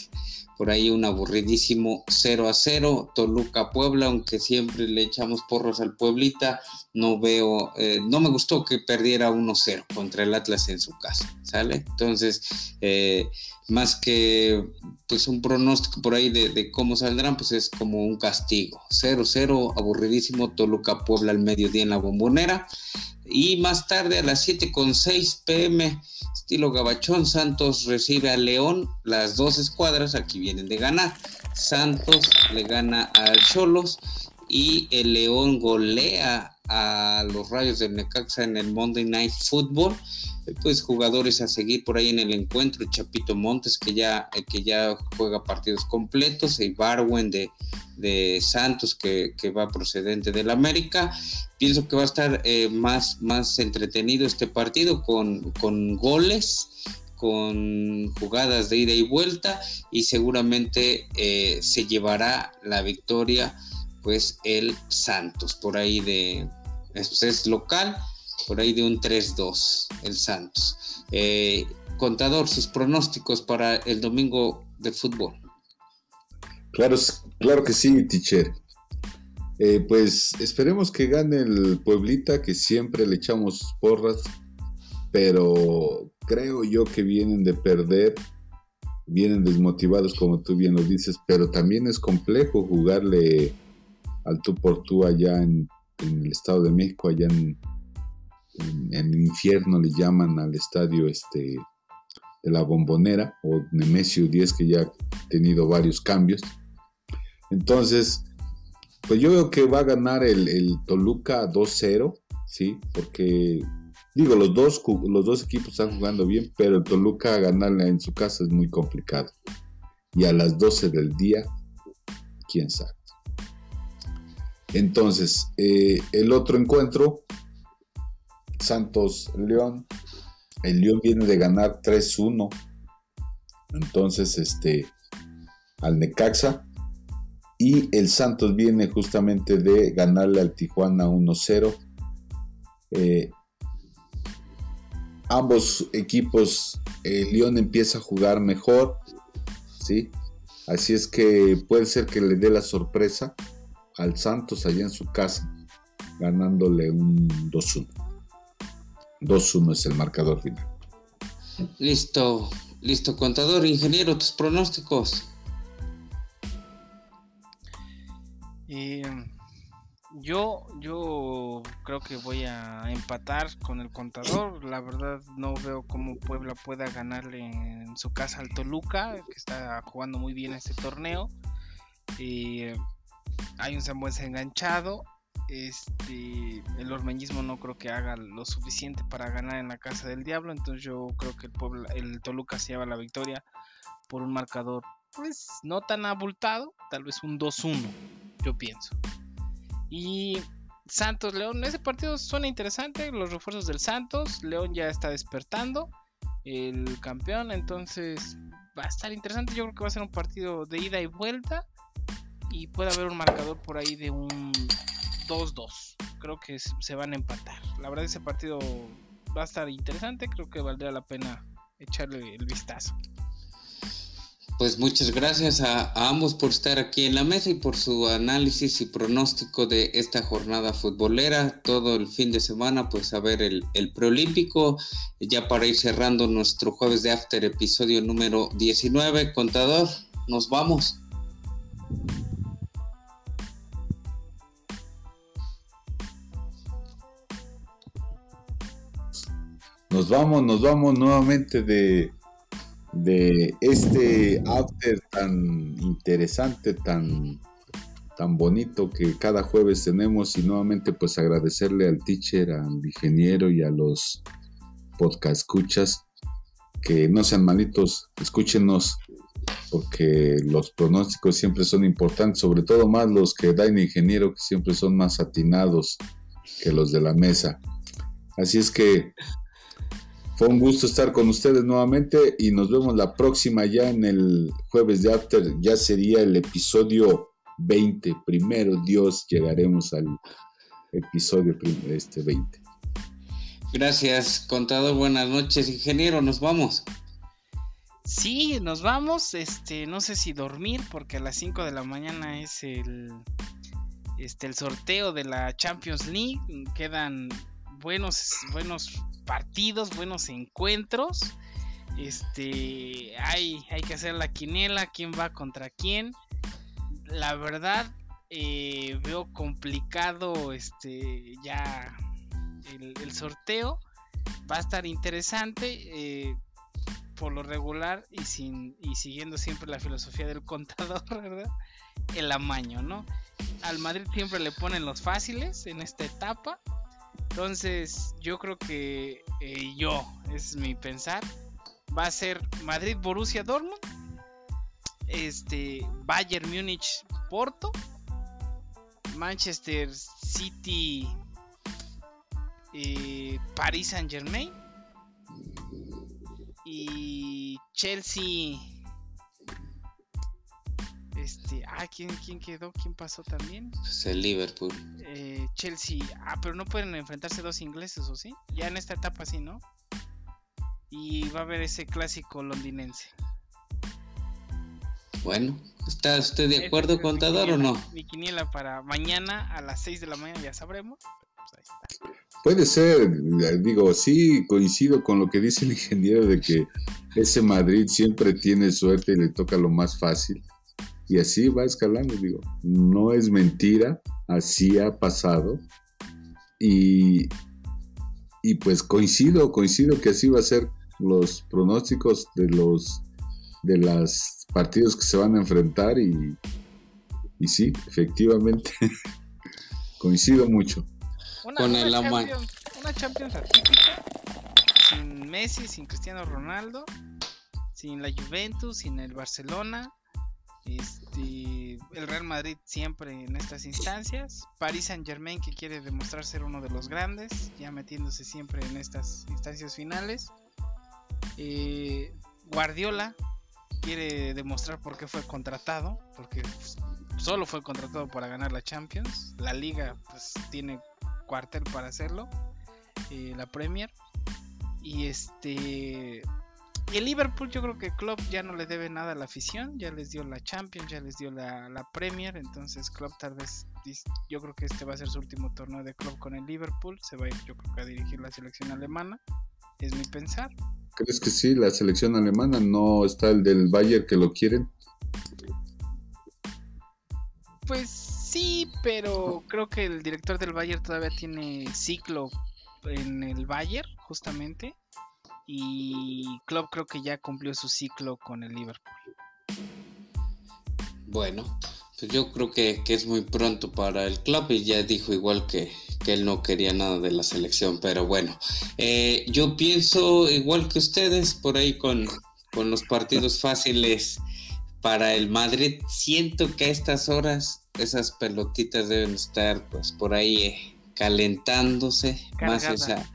por ahí un aburridísimo 0 a 0, Toluca Puebla, aunque siempre le echamos porros al Pueblita, no veo, eh, no me gustó que perdiera 1-0 contra el Atlas en su casa, ¿sale? Entonces, eh, más que pues un pronóstico por ahí de, cómo saldrán, pues es como un castigo. 0-0, aburridísimo, Toluca Puebla al mediodía en la bombonera. Y más tarde a las 7 con 6 pm, estilo Gabachón, Santos recibe a León, las dos escuadras aquí vienen de ganar. Santos le gana a Cholos y el León golea a los Rayos del Necaxa en el Monday Night Football. Pues jugadores a seguir por ahí en el encuentro, Chapito Montes que ya, eh, que ya juega partidos completos, y Barwen de, de Santos que, va procedente del América. Pienso que va a estar eh, más, más entretenido este partido con, con goles, con jugadas de ida y vuelta. Y seguramente eh, se llevará la victoria pues el Santos por ahí de es local por ahí de un 3-2 el Santos. Eh, contador, sus pronósticos para el domingo de fútbol. Claro, claro que sí, teacher. Eh, pues esperemos que gane el Pueblita, que siempre le echamos porras, pero creo yo que vienen de perder, vienen desmotivados como tú bien lo dices, pero también es complejo jugarle al tú por tú allá en, el Estado de México, allá en, el infierno le llaman al estadio este de la Bombonera o Nemesio 10 que ya ha tenido varios cambios. Entonces, pues yo veo que va a ganar el, el Toluca 2-0, ¿sí? Porque, digo, los dos, los dos equipos están jugando bien, pero el Toluca ganarle en su casa es muy complicado. Y a las 12 del día, quién sabe. Entonces, eh, el otro encuentro, Santos León. El León viene de ganar 3-1. Entonces, este, al Necaxa. Y el Santos viene justamente de ganarle al Tijuana 1-0. Eh, ambos equipos, el León empieza a jugar mejor. ¿sí? Así es que puede ser que le dé la sorpresa al Santos allá en su casa, ganándole un 2-1. 2-1 es el marcador final. Listo, listo, contador, ingeniero, tus pronósticos. Eh, yo, yo creo que voy a empatar con el contador. La verdad no veo cómo Puebla pueda ganarle en su casa al Toluca, que está jugando muy bien este torneo. Eh, hay un Sambuesa enganchado. Este, el ormeñismo no creo que haga lo suficiente para ganar en la casa del diablo. Entonces yo creo que el, Puebla, el Toluca se lleva la victoria por un marcador pues no tan abultado, tal vez un 2-1, yo pienso. Y Santos León, ese partido suena interesante, los refuerzos del Santos, León ya está despertando, el campeón, entonces va a estar interesante, yo creo que va a ser un partido de ida y vuelta y puede haber un marcador por ahí de un 2-2. Creo que se van a empatar. La verdad ese partido va a estar interesante, creo que valdría la pena echarle el vistazo. Pues muchas gracias a, ambos por estar aquí en la mesa y por su análisis y pronóstico de esta jornada futbolera. Todo el fin de semana, pues a ver el, el preolímpico. Ya para ir cerrando nuestro jueves de After, episodio número 19. Contador, nos vamos. Nos vamos, nos vamos nuevamente de, este after tan interesante, tan, tan bonito que cada jueves tenemos y nuevamente pues agradecerle al teacher, al ingeniero y a los podcast escuchas que no sean malitos, escúchenos porque los pronósticos siempre son importantes, sobre todo más los que da el ingeniero que siempre son más atinados que los de la mesa. Así es que fue un gusto estar con ustedes nuevamente y nos vemos la próxima ya en el jueves de After. Ya sería el episodio 20. Primero Dios llegaremos al episodio este 20. Gracias, contador. Buenas noches, ingeniero. Nos vamos. Sí, nos vamos. Este, no sé si dormir porque a las 5 de la mañana es el este el sorteo de la Champions League. Quedan buenos buenos partidos, buenos encuentros. Este, hay, hay que hacer la quinela, quién va contra quién. La verdad, eh, veo complicado este, ya el, sorteo. Va a estar interesante. Eh, por lo regular y, sin, y siguiendo siempre la filosofía del contador, ¿verdad? El amaño, ¿no? Al Madrid siempre le ponen los fáciles en esta etapa entonces, yo creo que eh, yo, es mi pensar, va a ser Madrid Borussia Dortmund, este Bayern Múnich Porto, Manchester City eh, Paris Saint Germain y Chelsea este, ah, ¿quién, ¿quién quedó? ¿Quién pasó también? Pues el Liverpool. Eh, Chelsea. Ah, pero no pueden enfrentarse dos ingleses, ¿o sí? Ya en esta etapa sí, ¿no? Y va a haber ese clásico londinense. Bueno, ¿Está usted de acuerdo, contador, o no? Mi quiniela para mañana a las 6 de la mañana, ya sabremos. Pues Puede ser, digo, sí, coincido con lo que dice el ingeniero de que ese Madrid siempre tiene suerte y le toca lo más fácil. Y así va escalando, digo, no es mentira, así ha pasado. Y, y pues coincido, coincido que así va a ser los pronósticos de los de los partidos que se van a enfrentar y, y sí, efectivamente, coincido mucho. con el Champions, una Champions atípica, sin Messi, sin Cristiano Ronaldo, sin la Juventus, sin el Barcelona, este, el Real Madrid siempre en estas instancias, Paris Saint Germain que quiere demostrar ser uno de los grandes, ya metiéndose siempre en estas instancias finales. Eh, Guardiola quiere demostrar por qué fue contratado, porque solo fue contratado para ganar la Champions. La liga pues tiene cuartel para hacerlo, eh, la Premier. Y este el Liverpool yo creo que Klopp ya no le debe nada a la afición, ya les dio la Champions, ya les dio la, la Premier, entonces Klopp tal vez, yo creo que este va a ser su último torneo de Klopp con el Liverpool, se va a ir yo creo que a dirigir la selección alemana, es mi pensar. ¿Crees que sí, la selección alemana no está el del Bayern que lo quieren? Pues sí, pero creo que el director del Bayern todavía tiene ciclo en el Bayern, justamente. Y Klopp creo que ya cumplió su ciclo con el Liverpool. Bueno, pues yo creo que, que es muy pronto para el club y ya dijo igual que, que él no quería nada de la selección, pero bueno, eh, yo pienso igual que ustedes por ahí con, con los partidos fáciles para el Madrid. Siento que a estas horas esas pelotitas deben estar pues por ahí eh, calentándose, más esa,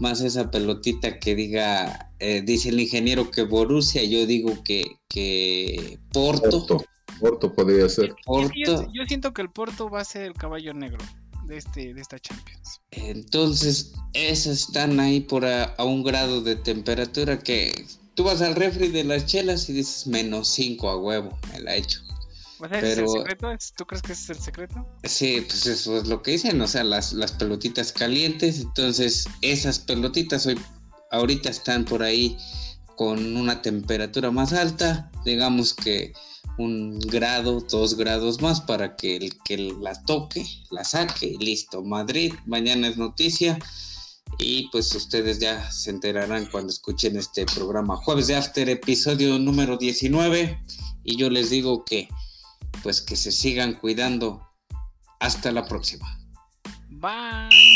más esa pelotita que diga, eh, dice el ingeniero que Borussia, yo digo que, que Porto. Porto. podría ser. Yo, yo siento que el Porto va a ser el caballo negro de, este, de esta Champions. Entonces, esas están ahí por a, un grado de temperatura que tú vas al refri de las chelas y dices menos 5 a huevo, me la he hecho. Pero, secreto? ¿Tú crees que ese es el secreto? Sí, pues eso es lo que dicen, o sea, las, las pelotitas calientes, entonces esas pelotitas hoy, ahorita están por ahí con una temperatura más alta, digamos que un grado, dos grados más para que el que la toque, la saque y listo. Madrid, mañana es noticia y pues ustedes ya se enterarán cuando escuchen este programa. Jueves de After, episodio número 19 y yo les digo que pues que se sigan cuidando. Hasta la próxima. Bye.